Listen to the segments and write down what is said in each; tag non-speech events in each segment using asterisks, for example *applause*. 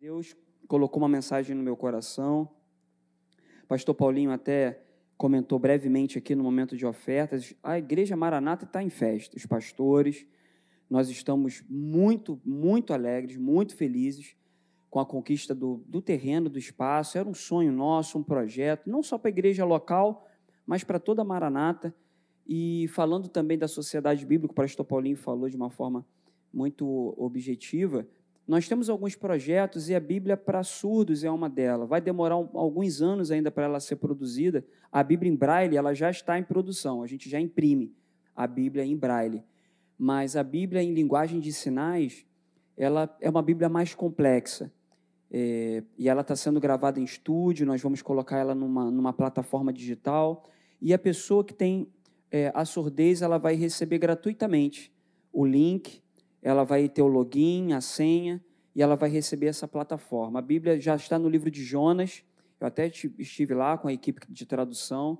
Deus colocou uma mensagem no meu coração. Pastor Paulinho até comentou brevemente aqui no momento de ofertas. A igreja Maranata está em festa, os pastores. Nós estamos muito, muito alegres, muito felizes com a conquista do, do terreno, do espaço. Era um sonho nosso, um projeto, não só para a igreja local, mas para toda a Maranata. E falando também da sociedade bíblica, o pastor Paulinho falou de uma forma muito objetiva. Nós temos alguns projetos e a Bíblia para surdos é uma delas. Vai demorar alguns anos ainda para ela ser produzida. A Bíblia em Braille ela já está em produção. A gente já imprime a Bíblia em Braille. Mas a Bíblia em linguagem de sinais ela é uma Bíblia mais complexa. É, e ela está sendo gravada em estúdio. Nós vamos colocar ela numa, numa plataforma digital. E a pessoa que tem é, a surdez ela vai receber gratuitamente o link ela vai ter o login, a senha, e ela vai receber essa plataforma. A Bíblia já está no livro de Jonas, eu até estive lá com a equipe de tradução,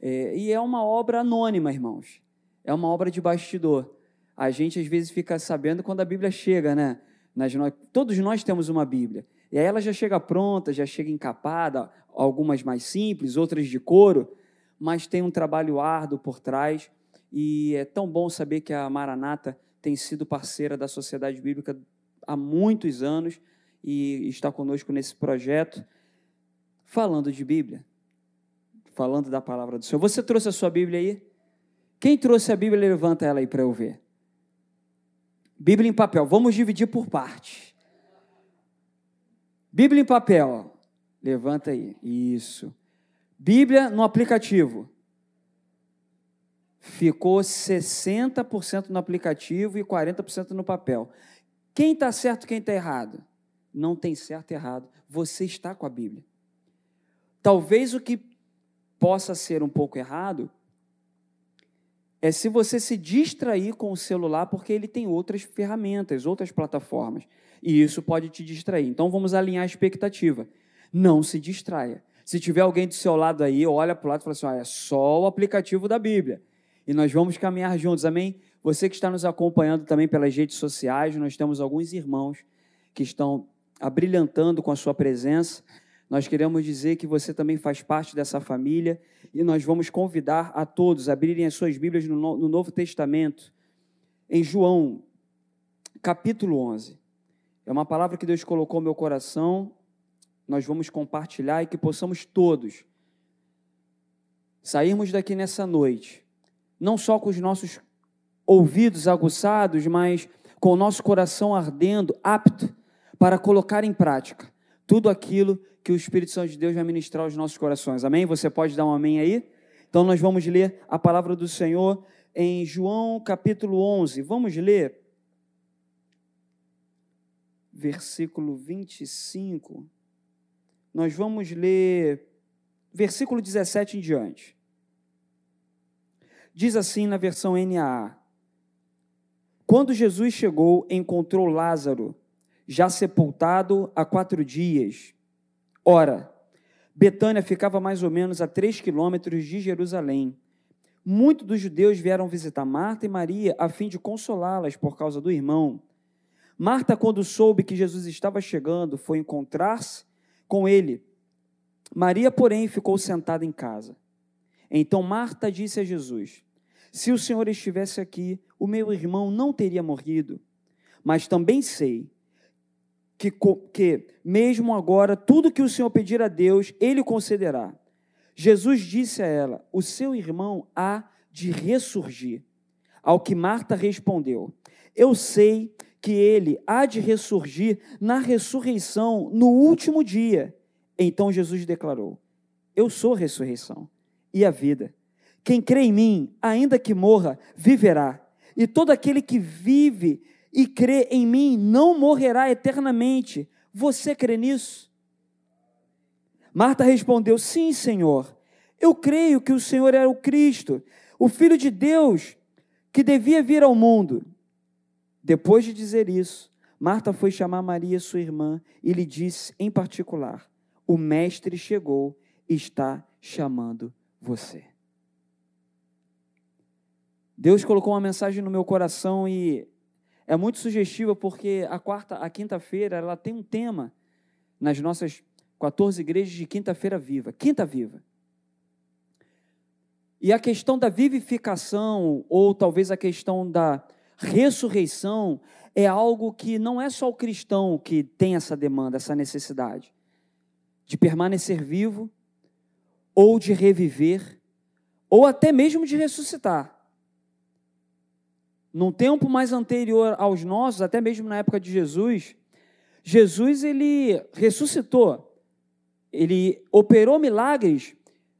é, e é uma obra anônima, irmãos. É uma obra de bastidor. A gente às vezes fica sabendo quando a Bíblia chega, né? Nas, todos nós temos uma Bíblia. E aí ela já chega pronta, já chega encapada, algumas mais simples, outras de couro, mas tem um trabalho árduo por trás. E é tão bom saber que a Maranata tem sido parceira da Sociedade Bíblica há muitos anos e está conosco nesse projeto, falando de Bíblia, falando da palavra do Senhor. Você trouxe a sua Bíblia aí? Quem trouxe a Bíblia, levanta ela aí para eu ver. Bíblia em papel, vamos dividir por parte. Bíblia em papel, levanta aí, isso. Bíblia no aplicativo ficou 60% no aplicativo e 40% no papel. Quem está certo, quem está errado? Não tem certo e errado. Você está com a Bíblia. Talvez o que possa ser um pouco errado é se você se distrair com o celular, porque ele tem outras ferramentas, outras plataformas. E isso pode te distrair. Então vamos alinhar a expectativa. Não se distraia. Se tiver alguém do seu lado aí, olha para o lado e fala assim: ah, é só o aplicativo da Bíblia e nós vamos caminhar juntos, amém? Você que está nos acompanhando também pelas redes sociais, nós temos alguns irmãos que estão abrilhantando com a sua presença. Nós queremos dizer que você também faz parte dessa família e nós vamos convidar a todos a abrirem as suas Bíblias no, no Novo Testamento, em João, capítulo 11. É uma palavra que Deus colocou no meu coração, nós vamos compartilhar e que possamos todos sairmos daqui nessa noite não só com os nossos ouvidos aguçados, mas com o nosso coração ardendo, apto para colocar em prática tudo aquilo que o Espírito Santo de Deus vai ministrar aos nossos corações. Amém? Você pode dar um amém aí? Então nós vamos ler a palavra do Senhor em João capítulo 11. Vamos ler versículo 25. Nós vamos ler versículo 17 em diante. Diz assim na versão NAA: Quando Jesus chegou, encontrou Lázaro, já sepultado há quatro dias. Ora, Betânia ficava mais ou menos a três quilômetros de Jerusalém. Muitos dos judeus vieram visitar Marta e Maria a fim de consolá-las por causa do irmão. Marta, quando soube que Jesus estava chegando, foi encontrar-se com ele. Maria, porém, ficou sentada em casa. Então Marta disse a Jesus: Se o Senhor estivesse aqui, o meu irmão não teria morrido. Mas também sei que, que, mesmo agora, tudo que o Senhor pedir a Deus, Ele concederá. Jesus disse a ela: O seu irmão há de ressurgir. Ao que Marta respondeu: Eu sei que ele há de ressurgir na ressurreição no último dia. Então Jesus declarou: Eu sou a ressurreição e a vida. Quem crê em mim, ainda que morra, viverá. E todo aquele que vive e crê em mim não morrerá eternamente. Você crê nisso? Marta respondeu: Sim, Senhor. Eu creio que o Senhor era o Cristo, o Filho de Deus, que devia vir ao mundo. Depois de dizer isso, Marta foi chamar Maria, sua irmã, e lhe disse em particular: O Mestre chegou e está chamando você. Deus colocou uma mensagem no meu coração e é muito sugestiva porque a quarta, a quinta-feira, ela tem um tema nas nossas 14 igrejas de quinta-feira viva, quinta viva. E a questão da vivificação, ou talvez a questão da ressurreição, é algo que não é só o cristão que tem essa demanda, essa necessidade de permanecer vivo, ou de reviver, ou até mesmo de ressuscitar. Num tempo mais anterior aos nossos, até mesmo na época de Jesus, Jesus ele ressuscitou, ele operou milagres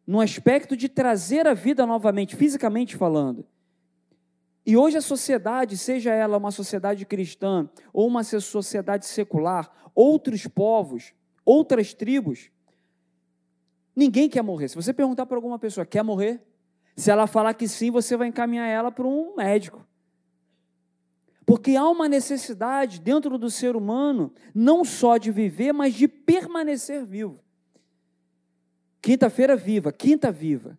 no aspecto de trazer a vida novamente, fisicamente falando. E hoje a sociedade, seja ela uma sociedade cristã ou uma sociedade secular, outros povos, outras tribos, ninguém quer morrer. Se você perguntar para alguma pessoa, quer morrer? Se ela falar que sim, você vai encaminhar ela para um médico. Porque há uma necessidade dentro do ser humano, não só de viver, mas de permanecer vivo. Quinta-feira viva, quinta viva.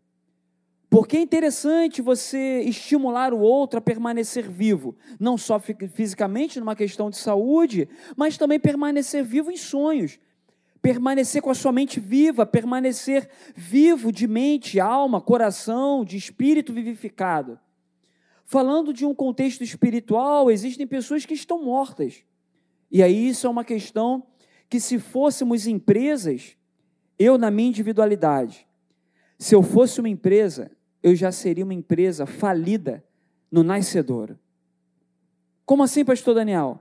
Porque é interessante você estimular o outro a permanecer vivo, não só fisicamente, numa questão de saúde, mas também permanecer vivo em sonhos, permanecer com a sua mente viva, permanecer vivo de mente, alma, coração, de espírito vivificado. Falando de um contexto espiritual, existem pessoas que estão mortas. E aí isso é uma questão que, se fôssemos empresas, eu, na minha individualidade, se eu fosse uma empresa, eu já seria uma empresa falida no nascedouro. Como assim, pastor Daniel?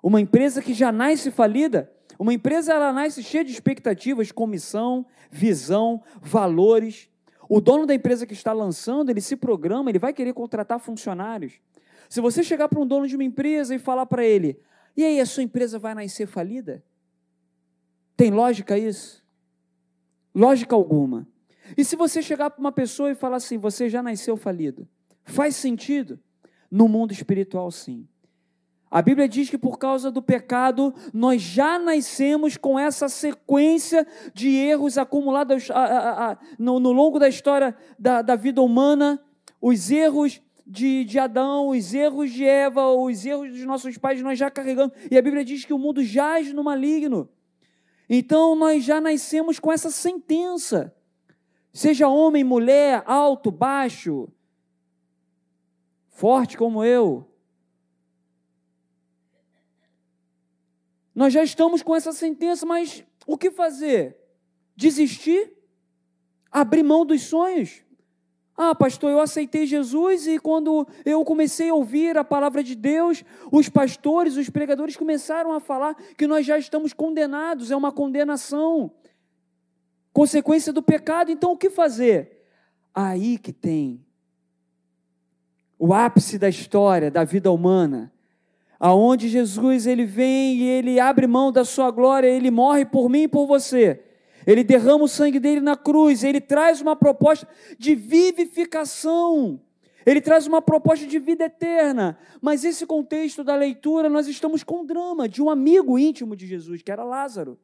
Uma empresa que já nasce falida? Uma empresa ela nasce cheia de expectativas, comissão, visão, valores. O dono da empresa que está lançando, ele se programa, ele vai querer contratar funcionários. Se você chegar para um dono de uma empresa e falar para ele: "E aí, a sua empresa vai nascer falida?" Tem lógica isso? Lógica alguma. E se você chegar para uma pessoa e falar assim, você já nasceu falido, faz sentido? No mundo espiritual, sim. A Bíblia diz que por causa do pecado, nós já nascemos com essa sequência de erros acumulados a, a, a, no, no, longo da história da, da vida humana, os erros de, de, Adão, os erros de Eva, os erros dos nossos pais, nós já carregamos. E a Bíblia diz que o mundo jaz no maligno. Então nós já nascemos com essa sentença. Seja homem, mulher, alto, baixo, forte como eu. Nós já estamos com essa sentença, mas o que fazer? Desistir? Abrir mão dos sonhos? Ah, pastor, eu aceitei Jesus e quando eu comecei a ouvir a palavra de Deus, os pastores, os pregadores começaram a falar que nós já estamos condenados, é uma condenação, consequência do pecado. Então o que fazer? Aí que tem o ápice da história da vida humana, aonde Jesus ele vem e ele abre mão da sua glória, ele morre por mim e por você. Ele derrama o sangue dele na cruz, ele traz uma proposta de vivificação, ele traz uma proposta de vida eterna. Mas esse contexto da leitura, nós estamos com o drama de um amigo íntimo de Jesus, que era Lázaro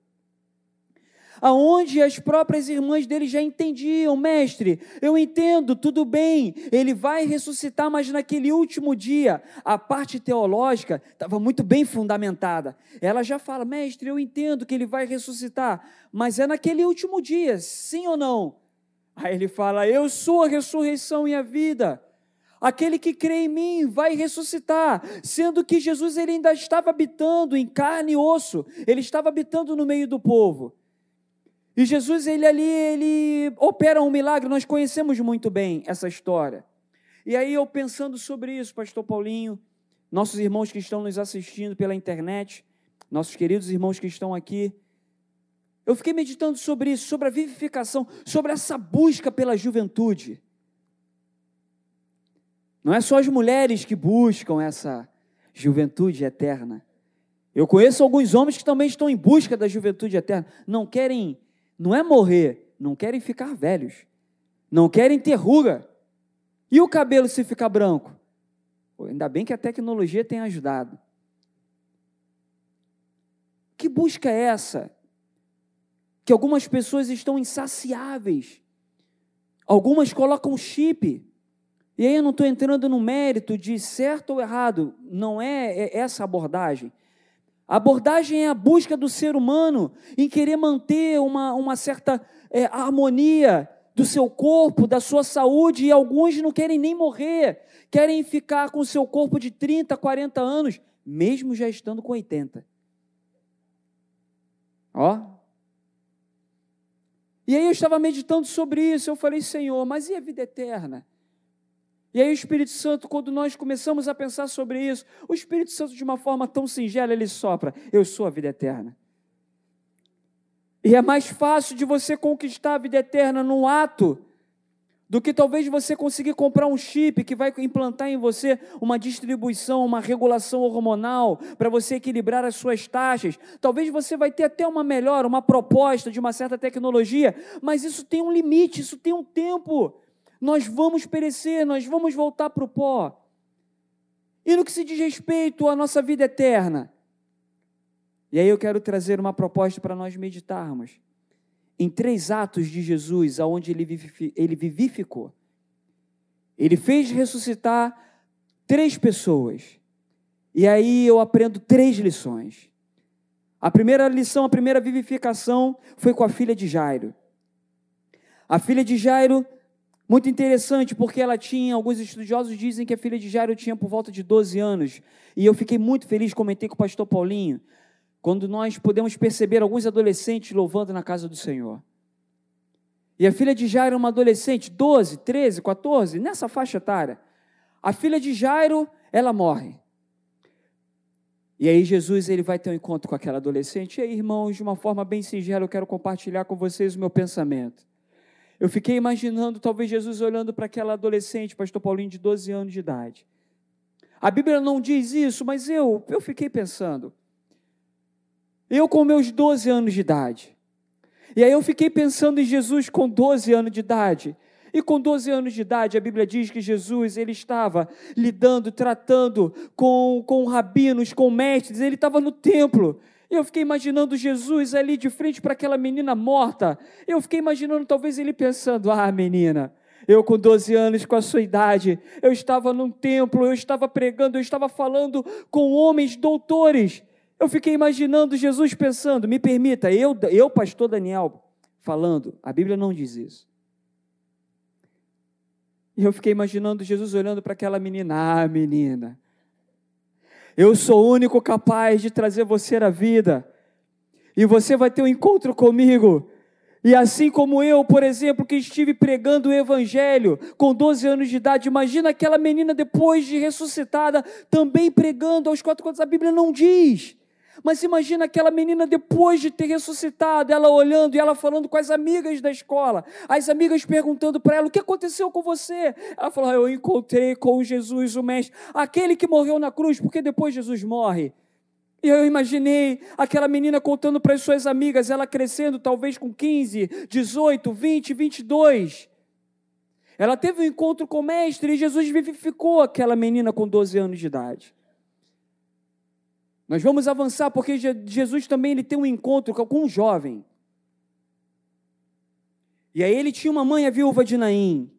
aonde as próprias irmãs dele já entendiam, mestre, eu entendo, tudo bem, ele vai ressuscitar, mas naquele último dia, a parte teológica estava muito bem fundamentada. Ela já fala, mestre, eu entendo que ele vai ressuscitar, mas é naquele último dia, sim ou não? Aí ele fala, eu sou a ressurreição e a vida. Aquele que crê em mim vai ressuscitar, sendo que Jesus ele ainda estava habitando em carne e osso, ele estava habitando no meio do povo. E Jesus, ele ali, ele opera um milagre, nós conhecemos muito bem essa história. E aí eu pensando sobre isso, pastor Paulinho, nossos irmãos que estão nos assistindo pela internet, nossos queridos irmãos que estão aqui, eu fiquei meditando sobre isso, sobre a vivificação, sobre essa busca pela juventude. Não é só as mulheres que buscam essa juventude eterna. Eu conheço alguns homens que também estão em busca da juventude eterna, não querem não é morrer, não querem ficar velhos, não querem ter ruga. E o cabelo se ficar branco? Ainda bem que a tecnologia tem ajudado. Que busca é essa? Que algumas pessoas estão insaciáveis. Algumas colocam chip. E aí eu não estou entrando no mérito de certo ou errado, não é essa abordagem. A abordagem é a busca do ser humano em querer manter uma, uma certa é, harmonia do seu corpo, da sua saúde, e alguns não querem nem morrer, querem ficar com o seu corpo de 30, 40 anos, mesmo já estando com 80. Ó. E aí eu estava meditando sobre isso, eu falei, Senhor, mas e a vida eterna? E aí o Espírito Santo, quando nós começamos a pensar sobre isso, o Espírito Santo, de uma forma tão singela, ele sopra: Eu sou a vida eterna. E é mais fácil de você conquistar a vida eterna num ato do que talvez você conseguir comprar um chip que vai implantar em você uma distribuição, uma regulação hormonal para você equilibrar as suas taxas. Talvez você vai ter até uma melhor, uma proposta de uma certa tecnologia, mas isso tem um limite, isso tem um tempo nós vamos perecer, nós vamos voltar para o pó. E no que se diz respeito à nossa vida eterna? E aí eu quero trazer uma proposta para nós meditarmos. Em três atos de Jesus, aonde ele vivificou. Ele fez ressuscitar três pessoas. E aí eu aprendo três lições. A primeira lição, a primeira vivificação foi com a filha de Jairo. A filha de Jairo muito interessante, porque ela tinha, alguns estudiosos dizem que a filha de Jairo tinha por volta de 12 anos. E eu fiquei muito feliz, comentei com o pastor Paulinho, quando nós podemos perceber alguns adolescentes louvando na casa do Senhor. E a filha de Jairo é uma adolescente, 12, 13, 14, nessa faixa etária. A filha de Jairo, ela morre. E aí Jesus ele vai ter um encontro com aquela adolescente. E aí, irmãos, de uma forma bem singela, eu quero compartilhar com vocês o meu pensamento. Eu fiquei imaginando, talvez, Jesus olhando para aquela adolescente, pastor Paulinho, de 12 anos de idade. A Bíblia não diz isso, mas eu, eu fiquei pensando. Eu com meus 12 anos de idade. E aí eu fiquei pensando em Jesus com 12 anos de idade. E com 12 anos de idade, a Bíblia diz que Jesus ele estava lidando, tratando com, com rabinos, com mestres, ele estava no templo. Eu fiquei imaginando Jesus ali de frente para aquela menina morta. Eu fiquei imaginando talvez ele pensando: ah, menina, eu com 12 anos, com a sua idade, eu estava num templo, eu estava pregando, eu estava falando com homens doutores. Eu fiquei imaginando Jesus pensando: me permita, eu, eu pastor Daniel, falando, a Bíblia não diz isso. E eu fiquei imaginando Jesus olhando para aquela menina: ah, menina eu sou o único capaz de trazer você à vida. E você vai ter um encontro comigo. E assim como eu, por exemplo, que estive pregando o Evangelho com 12 anos de idade, imagina aquela menina depois de ressuscitada também pregando aos quatro cantos. A Bíblia não diz. Mas imagina aquela menina depois de ter ressuscitado, ela olhando e ela falando com as amigas da escola, as amigas perguntando para ela: o que aconteceu com você? Ela falou: eu encontrei com Jesus, o Mestre, aquele que morreu na cruz, porque depois Jesus morre. E eu imaginei aquela menina contando para as suas amigas, ela crescendo talvez com 15, 18, 20, 22. Ela teve um encontro com o Mestre e Jesus vivificou aquela menina com 12 anos de idade. Nós vamos avançar porque Jesus também ele tem um encontro com um jovem. E aí ele tinha uma mãe, a viúva de Naim.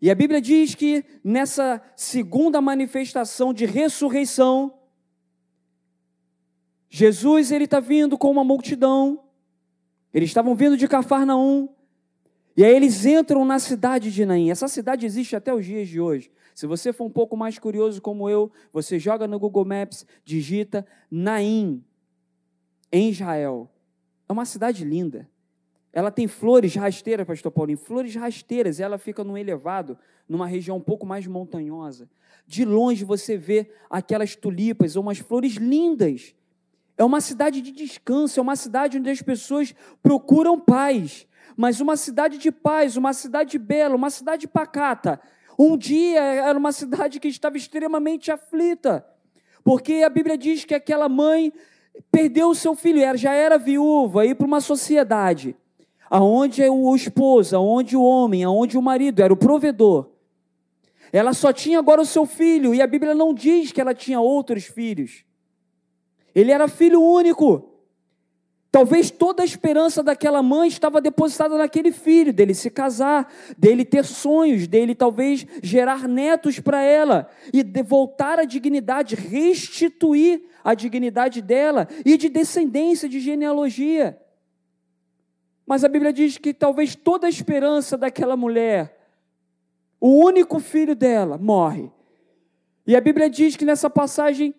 E a Bíblia diz que nessa segunda manifestação de ressurreição, Jesus ele está vindo com uma multidão. Eles estavam vindo de Cafarnaum. E aí eles entram na cidade de Naim. Essa cidade existe até os dias de hoje. Se você for um pouco mais curioso como eu, você joga no Google Maps, digita Naim, em Israel. É uma cidade linda. Ela tem flores rasteiras, pastor Paulinho, flores rasteiras. Ela fica num elevado, numa região um pouco mais montanhosa. De longe você vê aquelas tulipas, umas flores lindas. É uma cidade de descanso, é uma cidade onde as pessoas procuram paz. Mas uma cidade de paz, uma cidade bela, uma cidade pacata, um dia era uma cidade que estava extremamente aflita, porque a Bíblia diz que aquela mãe perdeu o seu filho, já era viúva, ir para uma sociedade aonde o esposo, aonde o homem, aonde o marido era o provedor. Ela só tinha agora o seu filho, e a Bíblia não diz que ela tinha outros filhos. Ele era filho único. Talvez toda a esperança daquela mãe estava depositada naquele filho, dele se casar, dele ter sonhos, dele talvez gerar netos para ela e voltar à dignidade, restituir a dignidade dela e de descendência, de genealogia. Mas a Bíblia diz que talvez toda a esperança daquela mulher, o único filho dela, morre. E a Bíblia diz que nessa passagem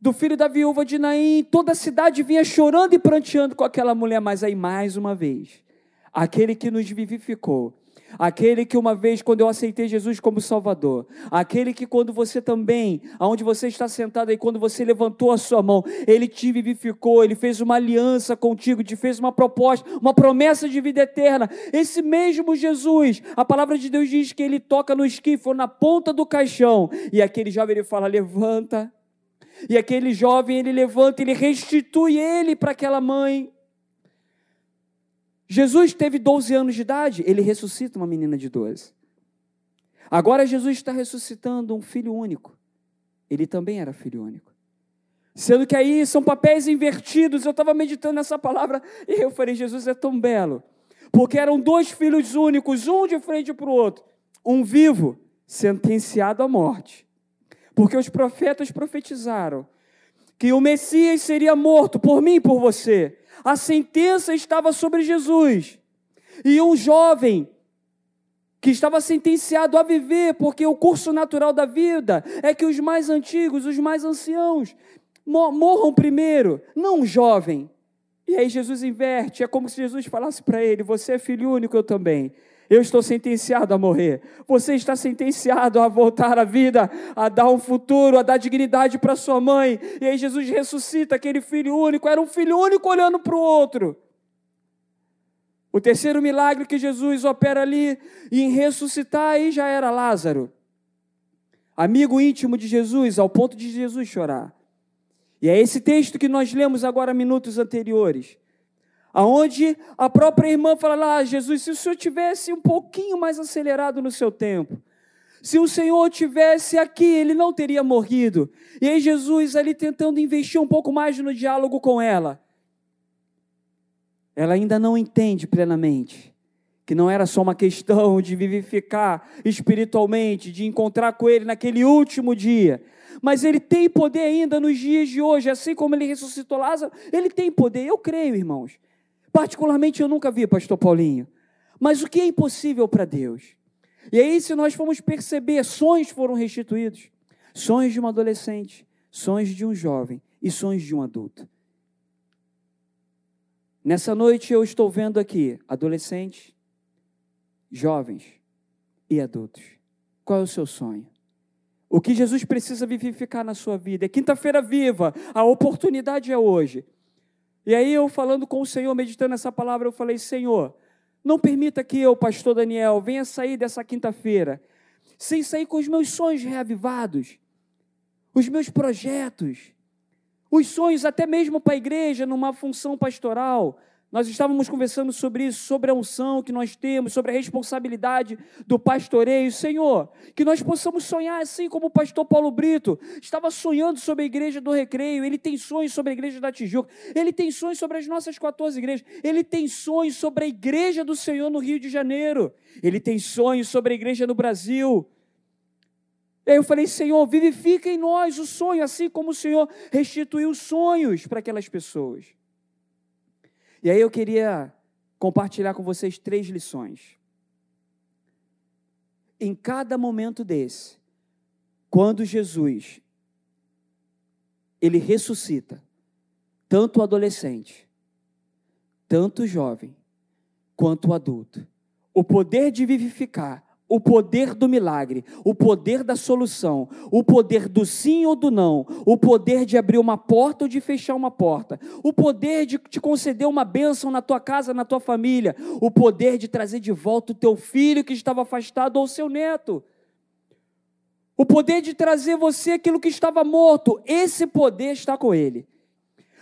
do filho da viúva de Naim, toda a cidade vinha chorando e pranteando com aquela mulher, mas aí mais uma vez, aquele que nos vivificou, aquele que uma vez, quando eu aceitei Jesus como Salvador, aquele que quando você também, aonde você está sentado aí, quando você levantou a sua mão, ele te vivificou, ele fez uma aliança contigo, te fez uma proposta, uma promessa de vida eterna. Esse mesmo Jesus, a palavra de Deus diz que ele toca no esquife ou na ponta do caixão, e aquele jovem ele fala: levanta e aquele jovem, ele levanta, ele restitui ele para aquela mãe. Jesus teve 12 anos de idade, ele ressuscita uma menina de 12. Agora Jesus está ressuscitando um filho único. Ele também era filho único. Sendo que aí são papéis invertidos. Eu estava meditando nessa palavra e eu falei: Jesus é tão belo. Porque eram dois filhos únicos, um de frente para o outro. Um vivo, sentenciado à morte. Porque os profetas profetizaram que o Messias seria morto por mim e por você. A sentença estava sobre Jesus. E um jovem que estava sentenciado a viver, porque o curso natural da vida é que os mais antigos, os mais anciãos, morram primeiro, não um jovem. E aí Jesus inverte, é como se Jesus falasse para ele: Você é filho único, eu também. Eu estou sentenciado a morrer. Você está sentenciado a voltar à vida, a dar um futuro, a dar dignidade para sua mãe. E aí Jesus ressuscita aquele filho único. Era um filho único olhando para o outro. O terceiro milagre que Jesus opera ali em ressuscitar aí já era Lázaro. Amigo íntimo de Jesus, ao ponto de Jesus chorar. E é esse texto que nós lemos agora minutos anteriores aonde a própria irmã fala lá, ah, Jesus, se o Senhor tivesse um pouquinho mais acelerado no seu tempo, se o Senhor tivesse aqui, ele não teria morrido. E aí Jesus ali tentando investir um pouco mais no diálogo com ela. Ela ainda não entende plenamente que não era só uma questão de vivificar espiritualmente, de encontrar com ele naquele último dia, mas ele tem poder ainda nos dias de hoje, assim como ele ressuscitou Lázaro, ele tem poder. Eu creio, irmãos. Particularmente eu nunca vi, pastor Paulinho. Mas o que é impossível para Deus? E aí, se nós formos perceber, sonhos foram restituídos. Sonhos de um adolescente, sonhos de um jovem e sonhos de um adulto. Nessa noite eu estou vendo aqui adolescentes, jovens e adultos. Qual é o seu sonho? O que Jesus precisa vivificar na sua vida? É quinta-feira viva, a oportunidade é hoje. E aí eu falando com o Senhor, meditando essa palavra, eu falei: Senhor, não permita que eu, pastor Daniel, venha sair dessa quinta-feira sem sair com os meus sonhos reavivados, os meus projetos, os sonhos até mesmo para a igreja, numa função pastoral, nós estávamos conversando sobre isso, sobre a unção que nós temos, sobre a responsabilidade do pastoreio. Senhor, que nós possamos sonhar assim como o pastor Paulo Brito estava sonhando sobre a igreja do Recreio, ele tem sonhos sobre a igreja da Tijuca, ele tem sonhos sobre as nossas 14 igrejas, ele tem sonhos sobre a igreja do Senhor no Rio de Janeiro, ele tem sonhos sobre a igreja no Brasil. E aí eu falei, Senhor, vivifica em nós o sonho, assim como o Senhor restituiu sonhos para aquelas pessoas. E aí eu queria compartilhar com vocês três lições. Em cada momento desse, quando Jesus ele ressuscita tanto o adolescente, tanto o jovem, quanto o adulto, o poder de vivificar o poder do milagre, o poder da solução, o poder do sim ou do não, o poder de abrir uma porta ou de fechar uma porta, o poder de te conceder uma bênção na tua casa, na tua família, o poder de trazer de volta o teu filho que estava afastado ou o seu neto. O poder de trazer você aquilo que estava morto, esse poder está com ele.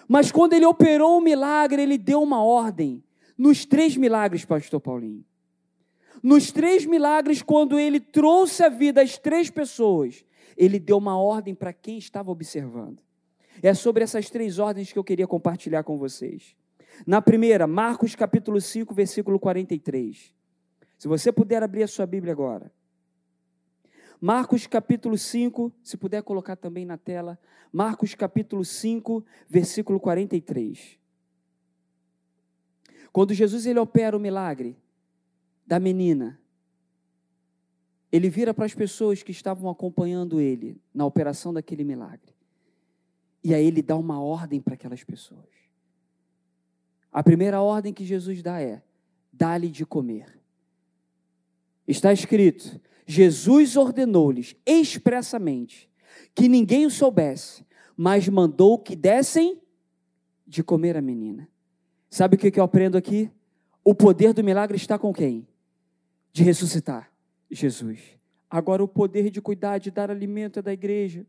Mas quando ele operou o milagre, ele deu uma ordem. Nos três milagres, pastor Paulinho. Nos três milagres, quando ele trouxe a vida às três pessoas, ele deu uma ordem para quem estava observando. É sobre essas três ordens que eu queria compartilhar com vocês. Na primeira, Marcos capítulo 5, versículo 43. Se você puder abrir a sua Bíblia agora. Marcos capítulo 5, se puder colocar também na tela. Marcos capítulo 5, versículo 43. Quando Jesus ele opera o milagre da menina, ele vira para as pessoas que estavam acompanhando ele na operação daquele milagre. E aí ele dá uma ordem para aquelas pessoas. A primeira ordem que Jesus dá é: dá-lhe de comer. Está escrito: Jesus ordenou-lhes expressamente que ninguém o soubesse, mas mandou que dessem de comer a menina. Sabe o que eu aprendo aqui? O poder do milagre está com quem? De ressuscitar Jesus. Agora, o poder de cuidar, de dar alimento é da igreja.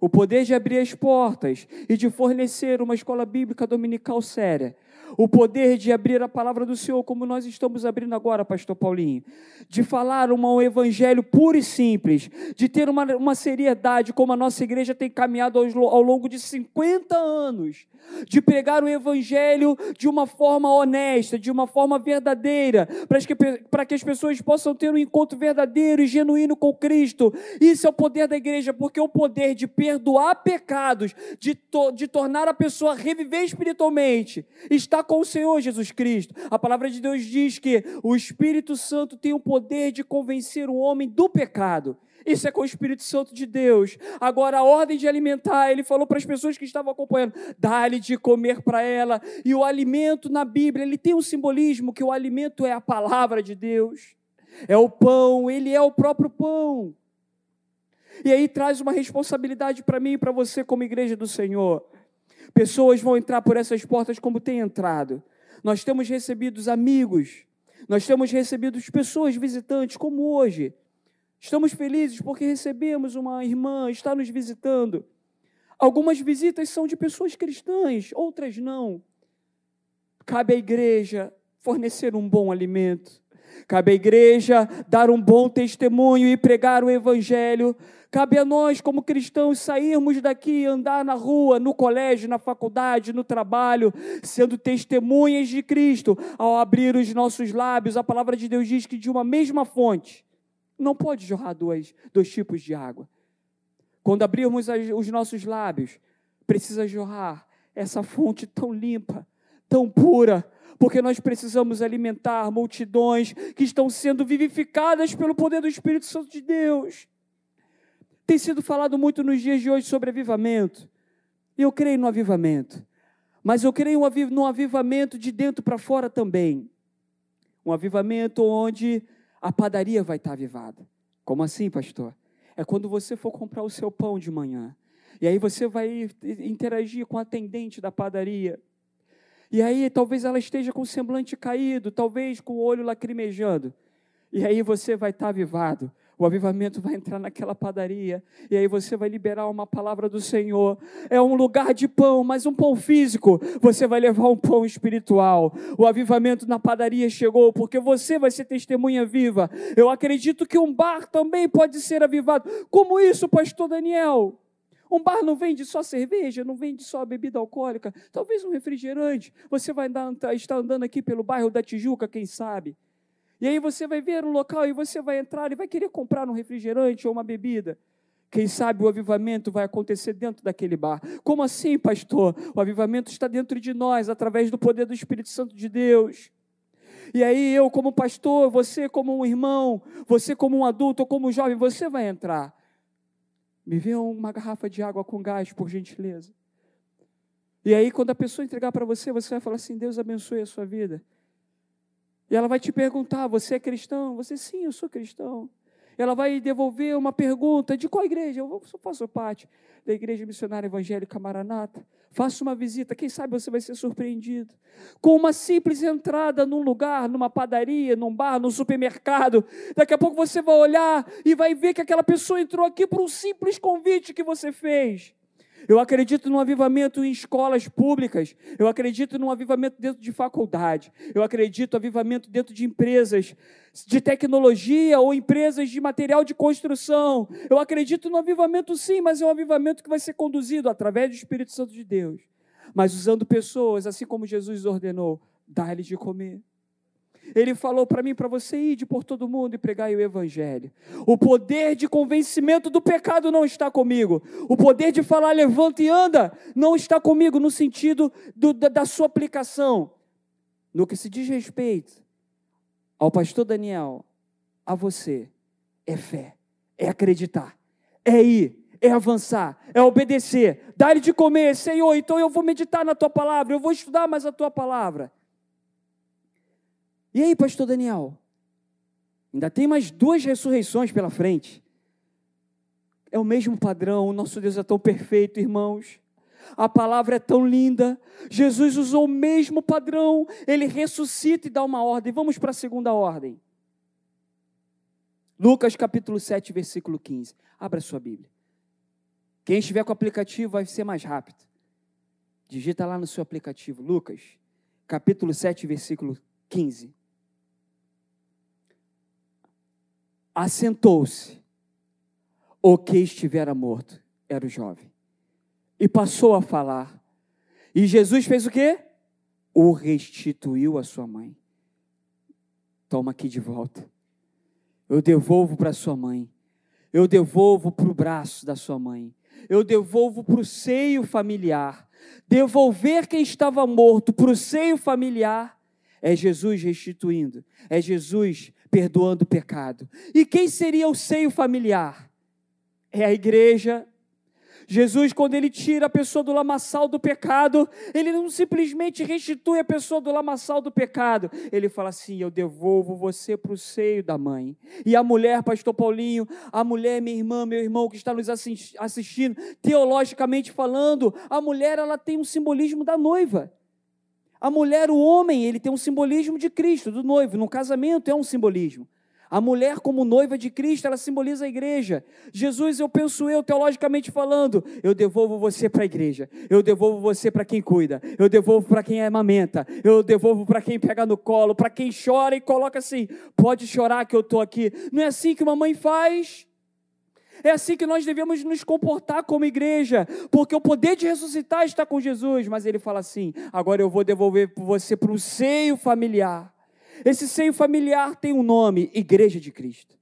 O poder de abrir as portas e de fornecer uma escola bíblica dominical séria o poder de abrir a palavra do Senhor, como nós estamos abrindo agora, Pastor Paulinho, de falar um evangelho puro e simples, de ter uma, uma seriedade, como a nossa igreja tem caminhado ao, ao longo de 50 anos, de pregar o evangelho de uma forma honesta, de uma forma verdadeira, para que, para que as pessoas possam ter um encontro verdadeiro e genuíno com Cristo. Isso é o poder da igreja, porque é o poder de perdoar pecados, de, to, de tornar a pessoa reviver espiritualmente, está com o Senhor Jesus Cristo. A palavra de Deus diz que o Espírito Santo tem o poder de convencer o homem do pecado. Isso é com o Espírito Santo de Deus. Agora, a ordem de alimentar, ele falou para as pessoas que estavam acompanhando: dá-lhe de comer para ela. E o alimento na Bíblia, ele tem um simbolismo que o alimento é a palavra de Deus, é o pão, ele é o próprio pão. E aí traz uma responsabilidade para mim e para você, como igreja do Senhor. Pessoas vão entrar por essas portas como tem entrado. Nós temos recebido amigos, nós temos recebido pessoas visitantes, como hoje. Estamos felizes porque recebemos uma irmã, está nos visitando. Algumas visitas são de pessoas cristãs, outras não. Cabe à igreja fornecer um bom alimento. Cabe à igreja dar um bom testemunho e pregar o evangelho Cabe a nós, como cristãos, sairmos daqui, andar na rua, no colégio, na faculdade, no trabalho, sendo testemunhas de Cristo. Ao abrir os nossos lábios, a palavra de Deus diz que de uma mesma fonte não pode jorrar dois, dois tipos de água. Quando abrirmos os nossos lábios, precisa jorrar essa fonte tão limpa, tão pura, porque nós precisamos alimentar multidões que estão sendo vivificadas pelo poder do Espírito Santo de Deus. Tem sido falado muito nos dias de hoje sobre avivamento. Eu creio no avivamento. Mas eu creio no avivamento de dentro para fora também. Um avivamento onde a padaria vai estar avivada. Como assim, pastor? É quando você for comprar o seu pão de manhã. E aí você vai interagir com a atendente da padaria. E aí talvez ela esteja com o semblante caído, talvez com o olho lacrimejando. E aí você vai estar avivado. O avivamento vai entrar naquela padaria e aí você vai liberar uma palavra do Senhor. É um lugar de pão, mas um pão físico. Você vai levar um pão espiritual. O avivamento na padaria chegou porque você vai ser testemunha viva. Eu acredito que um bar também pode ser avivado. Como isso, pastor Daniel? Um bar não vende só cerveja, não vende só bebida alcoólica, talvez um refrigerante. Você vai estar andando aqui pelo bairro da Tijuca, quem sabe? E aí você vai ver um local e você vai entrar e vai querer comprar um refrigerante ou uma bebida. Quem sabe o avivamento vai acontecer dentro daquele bar. Como assim, pastor? O avivamento está dentro de nós, através do poder do Espírito Santo de Deus. E aí eu, como pastor, você como um irmão, você como um adulto ou como um jovem, você vai entrar. Me vê uma garrafa de água com gás, por gentileza. E aí, quando a pessoa entregar para você, você vai falar assim: Deus abençoe a sua vida. E ela vai te perguntar: Você é cristão? Você, sim, eu sou cristão. Ela vai devolver uma pergunta: De qual igreja? Eu faço parte da Igreja Missionária Evangélica Maranata. Faça uma visita, quem sabe você vai ser surpreendido. Com uma simples entrada num lugar, numa padaria, num bar, num supermercado. Daqui a pouco você vai olhar e vai ver que aquela pessoa entrou aqui por um simples convite que você fez. Eu acredito no avivamento em escolas públicas. Eu acredito no avivamento dentro de faculdade. Eu acredito no avivamento dentro de empresas de tecnologia ou empresas de material de construção. Eu acredito no avivamento sim, mas é um avivamento que vai ser conduzido através do Espírito Santo de Deus. Mas usando pessoas, assim como Jesus ordenou, dá-lhes de comer. Ele falou para mim, para você ir por todo mundo e pregar o evangelho. O poder de convencimento do pecado não está comigo. O poder de falar levanta e anda não está comigo no sentido do, da, da sua aplicação. No que se diz respeito ao pastor Daniel, a você, é fé, é acreditar, é ir, é avançar, é obedecer, dar-lhe de comer, Senhor, então eu vou meditar na tua palavra, eu vou estudar mais a tua palavra. E aí, pastor Daniel? Ainda tem mais duas ressurreições pela frente. É o mesmo padrão, o nosso Deus é tão perfeito, irmãos. A palavra é tão linda. Jesus usou o mesmo padrão. Ele ressuscita e dá uma ordem. Vamos para a segunda ordem. Lucas capítulo 7, versículo 15. Abra sua Bíblia. Quem estiver com o aplicativo vai ser mais rápido. Digita lá no seu aplicativo. Lucas, capítulo 7, versículo 15. Assentou-se. O que estivera morto era o jovem. E passou a falar. E Jesus fez o quê? O restituiu à sua mãe. Toma aqui de volta. Eu devolvo para sua mãe. Eu devolvo para o braço da sua mãe. Eu devolvo para o seio familiar. Devolver quem estava morto para o seio familiar é Jesus restituindo. É Jesus perdoando o pecado. E quem seria o seio familiar? É a igreja. Jesus, quando ele tira a pessoa do lamaçal do pecado, ele não simplesmente restitui a pessoa do lamaçal do pecado, ele fala assim: Eu devolvo você para o seio da mãe. E a mulher, Pastor Paulinho, a mulher, minha irmã, meu irmão que está nos assistindo, teologicamente falando, a mulher ela tem um simbolismo da noiva. A mulher, o homem, ele tem um simbolismo de Cristo, do noivo. No casamento é um simbolismo. A mulher, como noiva de Cristo, ela simboliza a igreja. Jesus, eu penso eu, teologicamente falando, eu devolvo você para a igreja, eu devolvo você para quem cuida, eu devolvo para quem amamenta, eu devolvo para quem pega no colo, para quem chora e coloca assim: pode chorar que eu estou aqui. Não é assim que uma mãe faz? É assim que nós devemos nos comportar como igreja, porque o poder de ressuscitar está com Jesus, mas ele fala assim: agora eu vou devolver você para o seio familiar. Esse seio familiar tem um nome: Igreja de Cristo.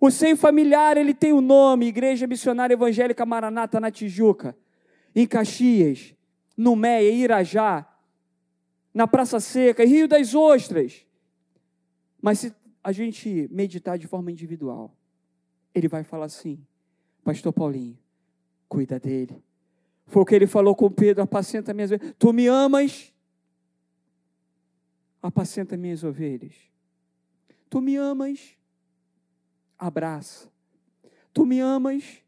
O seio familiar ele tem um nome: Igreja Missionária Evangélica Maranata na Tijuca, em Caxias, no Meia, Irajá, na Praça Seca, Rio das Ostras. Mas se a gente meditar de forma individual, ele vai falar assim: Pastor Paulinho, cuida dele. Foi o que ele falou com Pedro: apacenta minhas ovelhas. Tu me amas, apacenta minhas ovelhas. Tu me amas, abraça. Tu me amas,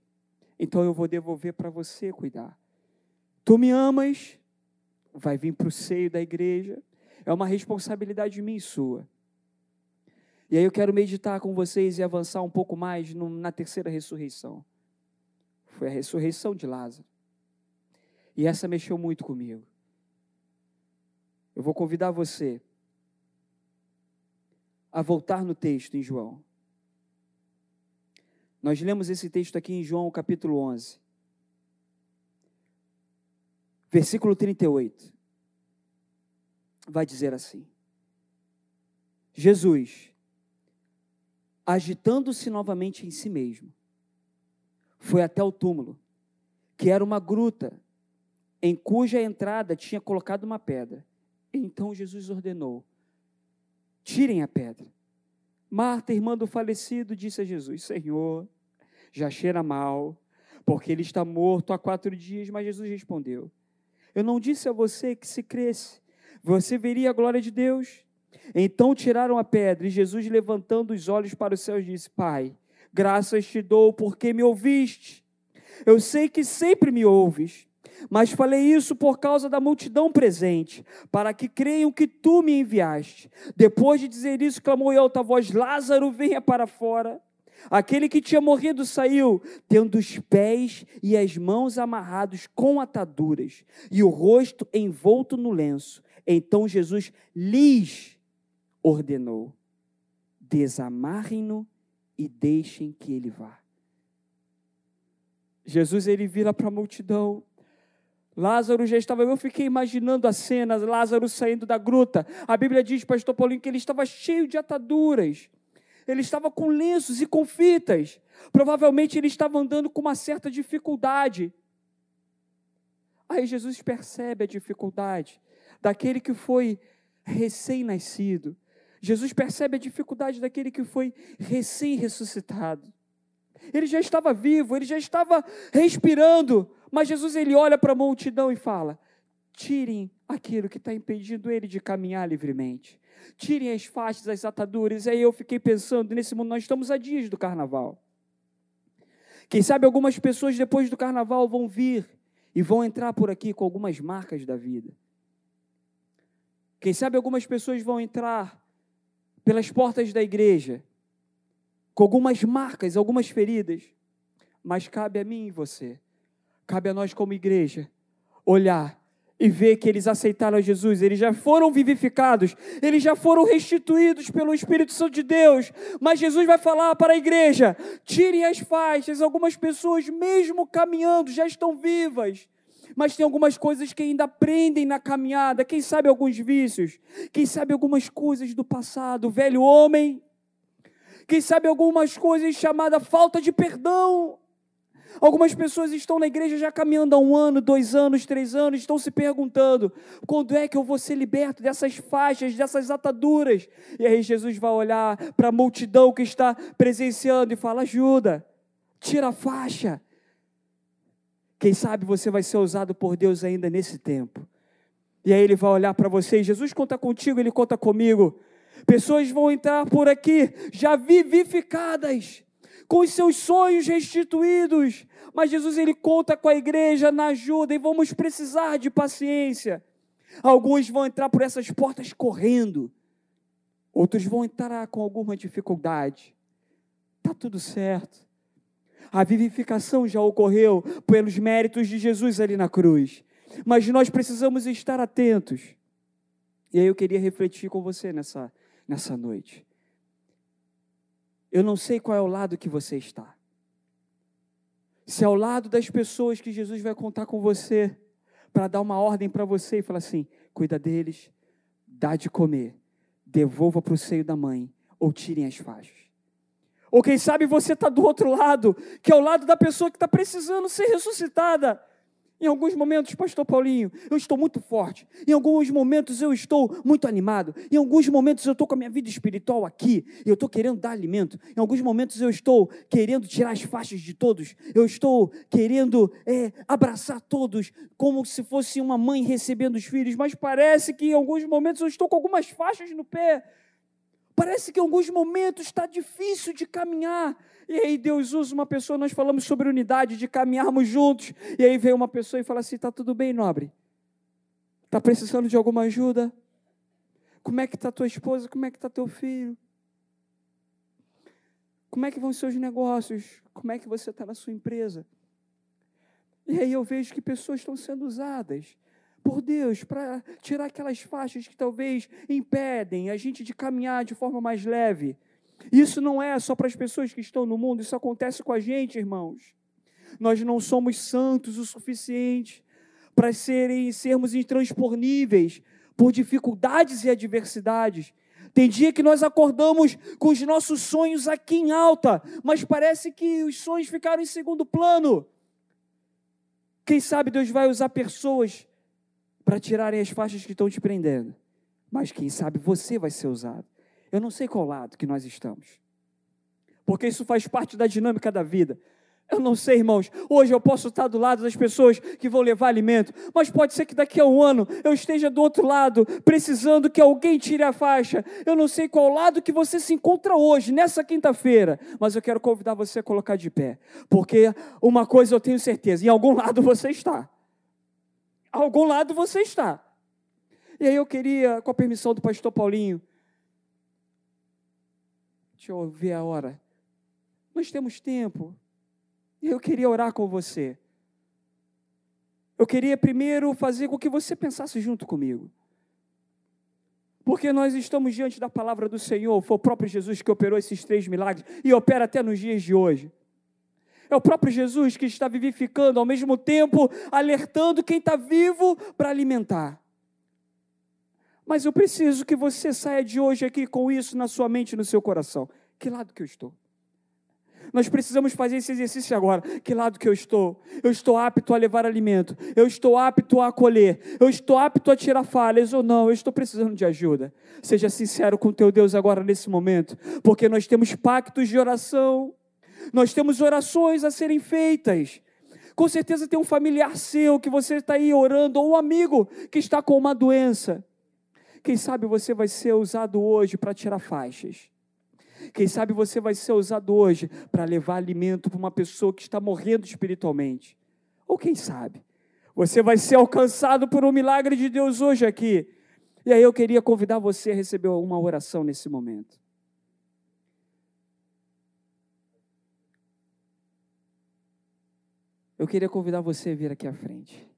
então eu vou devolver para você cuidar. Tu me amas, vai vir para o seio da igreja. É uma responsabilidade minha e sua. E aí eu quero meditar com vocês e avançar um pouco mais na terceira ressurreição. Foi a ressurreição de Lázaro. E essa mexeu muito comigo. Eu vou convidar você a voltar no texto em João. Nós lemos esse texto aqui em João capítulo 11, versículo 38. Vai dizer assim: Jesus, agitando-se novamente em si mesmo, foi até o túmulo, que era uma gruta, em cuja entrada tinha colocado uma pedra. Então Jesus ordenou: tirem a pedra. Marta, irmã do falecido, disse a Jesus: Senhor, já cheira mal, porque ele está morto há quatro dias. Mas Jesus respondeu: Eu não disse a você que se cresce, você veria a glória de Deus. Então tiraram a pedra e Jesus, levantando os olhos para os céus, disse: Pai, graças te dou porque me ouviste. Eu sei que sempre me ouves, mas falei isso por causa da multidão presente, para que creiam que tu me enviaste. Depois de dizer isso, clamou em alta voz: Lázaro, venha para fora. Aquele que tinha morrido saiu, tendo os pés e as mãos amarrados com ataduras e o rosto envolto no lenço. Então Jesus lhes ordenou: desamarrem-no e deixem que ele vá. Jesus ele vira para a multidão. Lázaro já estava, eu fiquei imaginando a cena, Lázaro saindo da gruta. A Bíblia diz, pastor Paulinho, que ele estava cheio de ataduras. Ele estava com lenços e com fitas. Provavelmente ele estava andando com uma certa dificuldade. Aí Jesus percebe a dificuldade daquele que foi recém-nascido. Jesus percebe a dificuldade daquele que foi recém-ressuscitado. Ele já estava vivo, ele já estava respirando, mas Jesus ele olha para a multidão e fala: tirem aquilo que está impedindo ele de caminhar livremente. Tirem as faixas, as ataduras. E aí eu fiquei pensando, nesse mundo, nós estamos a dias do carnaval. Quem sabe algumas pessoas depois do carnaval vão vir e vão entrar por aqui com algumas marcas da vida. Quem sabe algumas pessoas vão entrar pelas portas da igreja com algumas marcas, algumas feridas. Mas cabe a mim e você, cabe a nós como igreja, olhar e ver que eles aceitaram Jesus, eles já foram vivificados, eles já foram restituídos pelo Espírito Santo de Deus. Mas Jesus vai falar para a igreja: tirem as faixas. Algumas pessoas, mesmo caminhando, já estão vivas, mas tem algumas coisas que ainda aprendem na caminhada. Quem sabe alguns vícios, quem sabe algumas coisas do passado, velho homem, quem sabe algumas coisas chamada falta de perdão. Algumas pessoas estão na igreja já caminhando há um ano, dois anos, três anos, estão se perguntando: quando é que eu vou ser liberto dessas faixas, dessas ataduras? E aí Jesus vai olhar para a multidão que está presenciando e fala: ajuda, tira a faixa. Quem sabe você vai ser usado por Deus ainda nesse tempo. E aí ele vai olhar para você: Jesus conta contigo, ele conta comigo. Pessoas vão entrar por aqui já vivificadas com os seus sonhos restituídos. Mas Jesus ele conta com a igreja na ajuda e vamos precisar de paciência. Alguns vão entrar por essas portas correndo. Outros vão entrar com alguma dificuldade. Tá tudo certo. A vivificação já ocorreu pelos méritos de Jesus ali na cruz. Mas nós precisamos estar atentos. E aí eu queria refletir com você nessa, nessa noite. Eu não sei qual é o lado que você está. Se é ao lado das pessoas que Jesus vai contar com você, para dar uma ordem para você e falar assim: cuida deles, dá de comer, devolva para o seio da mãe, ou tirem as faixas. Ou quem sabe você está do outro lado, que é o lado da pessoa que está precisando ser ressuscitada. Em alguns momentos, Pastor Paulinho, eu estou muito forte. Em alguns momentos eu estou muito animado. Em alguns momentos eu estou com a minha vida espiritual aqui. Eu estou querendo dar alimento. Em alguns momentos eu estou querendo tirar as faixas de todos. Eu estou querendo é, abraçar todos como se fosse uma mãe recebendo os filhos. Mas parece que em alguns momentos eu estou com algumas faixas no pé. Parece que em alguns momentos está difícil de caminhar. E aí Deus usa uma pessoa, nós falamos sobre unidade, de caminharmos juntos. E aí vem uma pessoa e fala assim: está tudo bem, nobre? Está precisando de alguma ajuda? Como é que está tua esposa? Como é que está teu filho? Como é que vão os seus negócios? Como é que você está na sua empresa? E aí eu vejo que pessoas estão sendo usadas por Deus para tirar aquelas faixas que talvez impedem a gente de caminhar de forma mais leve. Isso não é só para as pessoas que estão no mundo, isso acontece com a gente, irmãos. Nós não somos santos o suficiente para serem, sermos intransponíveis por dificuldades e adversidades. Tem dia que nós acordamos com os nossos sonhos aqui em alta, mas parece que os sonhos ficaram em segundo plano. Quem sabe Deus vai usar pessoas para tirarem as faixas que estão te prendendo, mas quem sabe você vai ser usado. Eu não sei qual lado que nós estamos. Porque isso faz parte da dinâmica da vida. Eu não sei, irmãos. Hoje eu posso estar do lado das pessoas que vão levar alimento, mas pode ser que daqui a um ano eu esteja do outro lado, precisando que alguém tire a faixa. Eu não sei qual lado que você se encontra hoje, nessa quinta-feira, mas eu quero convidar você a colocar de pé, porque uma coisa eu tenho certeza: em algum lado você está. A algum lado você está. E aí eu queria, com a permissão do pastor Paulinho, Deixa eu ver a hora. nós temos tempo. Eu queria orar com você. Eu queria primeiro fazer com que você pensasse junto comigo. Porque nós estamos diante da palavra do Senhor, foi o próprio Jesus que operou esses três milagres e opera até nos dias de hoje. É o próprio Jesus que está vivificando, ao mesmo tempo alertando quem está vivo para alimentar. Mas eu preciso que você saia de hoje aqui com isso na sua mente e no seu coração. Que lado que eu estou? Nós precisamos fazer esse exercício agora. Que lado que eu estou? Eu estou apto a levar alimento. Eu estou apto a acolher. Eu estou apto a tirar falhas ou não. Eu estou precisando de ajuda. Seja sincero com teu Deus agora nesse momento, porque nós temos pactos de oração. Nós temos orações a serem feitas. Com certeza tem um familiar seu que você está aí orando, ou um amigo que está com uma doença. Quem sabe você vai ser usado hoje para tirar faixas. Quem sabe você vai ser usado hoje para levar alimento para uma pessoa que está morrendo espiritualmente. Ou quem sabe, você vai ser alcançado por um milagre de Deus hoje aqui. E aí eu queria convidar você a receber uma oração nesse momento. Eu queria convidar você a vir aqui à frente.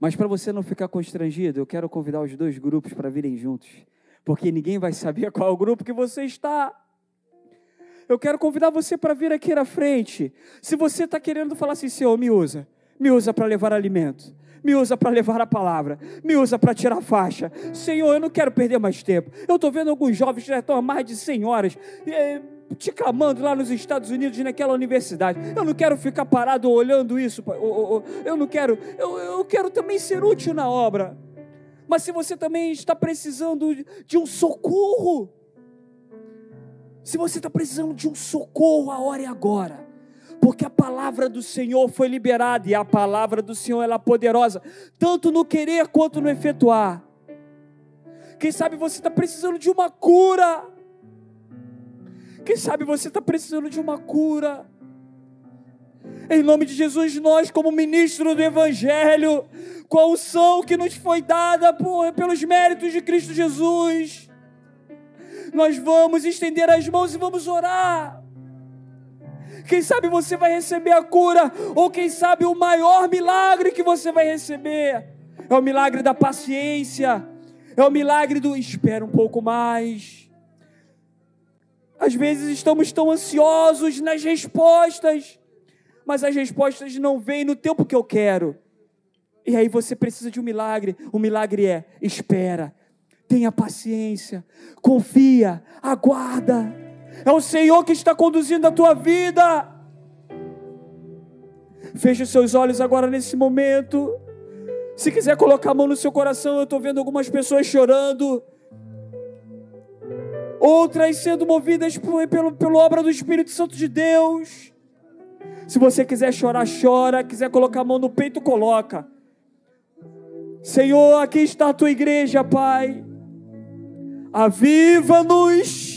Mas para você não ficar constrangido, eu quero convidar os dois grupos para virem juntos porque ninguém vai saber *laughs* qual grupo que você está. Eu quero convidar você para vir aqui na frente. Se você está querendo falar assim, Senhor, me usa, me usa para levar alimento, me usa para levar a palavra, me usa para tirar faixa. Senhor, eu não quero perder mais tempo. Eu estou vendo alguns jovens que já estão há mais de 100 horas. Eh, te clamando lá nos Estados Unidos, naquela universidade. Eu não quero ficar parado olhando isso. Eu não quero. Eu, eu quero também ser útil na obra mas se você também está precisando de um socorro, se você está precisando de um socorro, a hora é agora. Porque a palavra do Senhor foi liberada e a palavra do Senhor ela é poderosa, tanto no querer quanto no efetuar. Quem sabe você está precisando de uma cura. Quem sabe você está precisando de uma cura. Em nome de Jesus, nós, como ministro do Evangelho, com a unção que nos foi dada por, pelos méritos de Cristo Jesus, nós vamos estender as mãos e vamos orar. Quem sabe você vai receber a cura, ou quem sabe o maior milagre que você vai receber é o milagre da paciência, é o milagre do espera um pouco mais. Às vezes estamos tão ansiosos nas respostas, mas as respostas não vêm no tempo que eu quero. E aí você precisa de um milagre. O milagre é: espera, tenha paciência, confia, aguarda. É o Senhor que está conduzindo a tua vida. Feche os seus olhos agora nesse momento. Se quiser colocar a mão no seu coração, eu estou vendo algumas pessoas chorando. Outras sendo movidas pelo, pela obra do Espírito Santo de Deus. Se você quiser chorar, chora. Quiser colocar a mão no peito, coloca. Senhor, aqui está a tua igreja, Pai. Aviva-nos.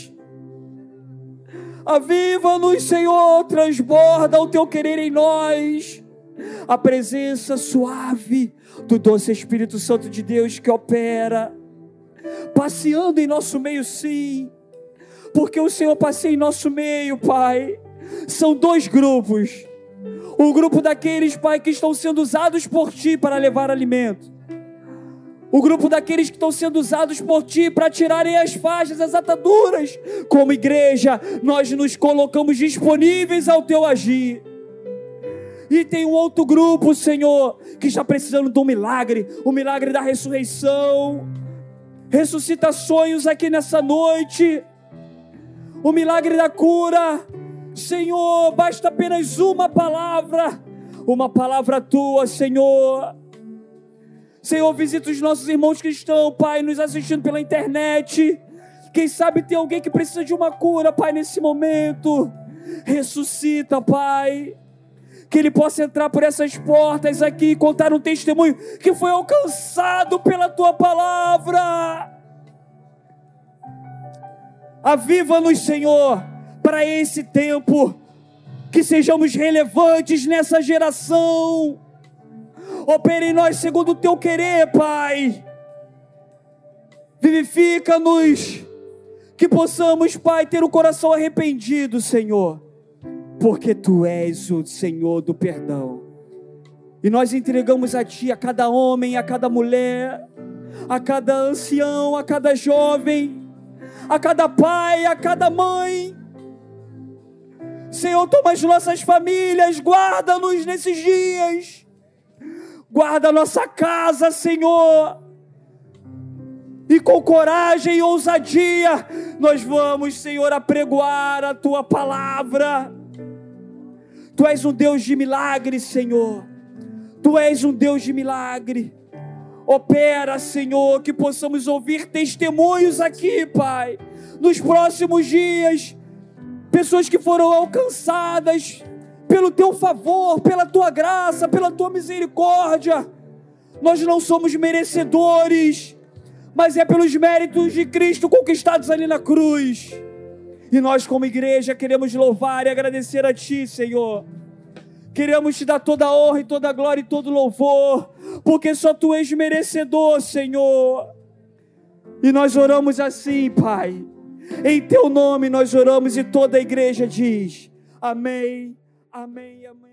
Aviva-nos, Senhor. Transborda o teu querer em nós. A presença suave do doce Espírito Santo de Deus que opera, passeando em nosso meio, sim, porque o Senhor passeia em nosso meio, Pai são dois grupos. O grupo daqueles, Pai, que estão sendo usados por Ti para levar alimento. O grupo daqueles que estão sendo usados por Ti para tirarem as faixas, as ataduras. Como igreja, nós nos colocamos disponíveis ao Teu agir. E tem um outro grupo, Senhor, que está precisando de um milagre o milagre da ressurreição. Ressuscita sonhos aqui nessa noite. O milagre da cura Senhor, basta apenas uma palavra, uma palavra tua, Senhor. Senhor, visita os nossos irmãos que estão, Pai, nos assistindo pela internet. Quem sabe tem alguém que precisa de uma cura, Pai, nesse momento. Ressuscita, Pai. Que ele possa entrar por essas portas aqui e contar um testemunho que foi alcançado pela tua palavra. Aviva-nos, Senhor para esse tempo, que sejamos relevantes nessa geração. Opere em nós segundo o teu querer, Pai. Vivifica-nos, Que possamos, Pai, ter o coração arrependido, Senhor, porque Tu és o Senhor do perdão. E nós entregamos a Ti, a cada homem, a cada mulher, a cada ancião, a cada jovem, a cada pai, a cada mãe. Senhor, toma as nossas famílias, guarda-nos nesses dias, guarda a nossa casa, Senhor. E com coragem e ousadia, nós vamos, Senhor, apregoar a tua palavra. Tu és um Deus de milagre, Senhor. Tu és um Deus de milagre. Opera, Senhor, que possamos ouvir testemunhos aqui, Pai, nos próximos dias. Pessoas que foram alcançadas pelo teu favor, pela tua graça, pela tua misericórdia. Nós não somos merecedores, mas é pelos méritos de Cristo conquistados ali na cruz. E nós, como igreja, queremos louvar e agradecer a Ti, Senhor Queremos te dar toda a honra e toda a glória e todo louvor, porque só tu és merecedor, Senhor. E nós oramos assim, Pai. Em teu nome nós oramos e toda a igreja diz: Amém, Amém, Amém.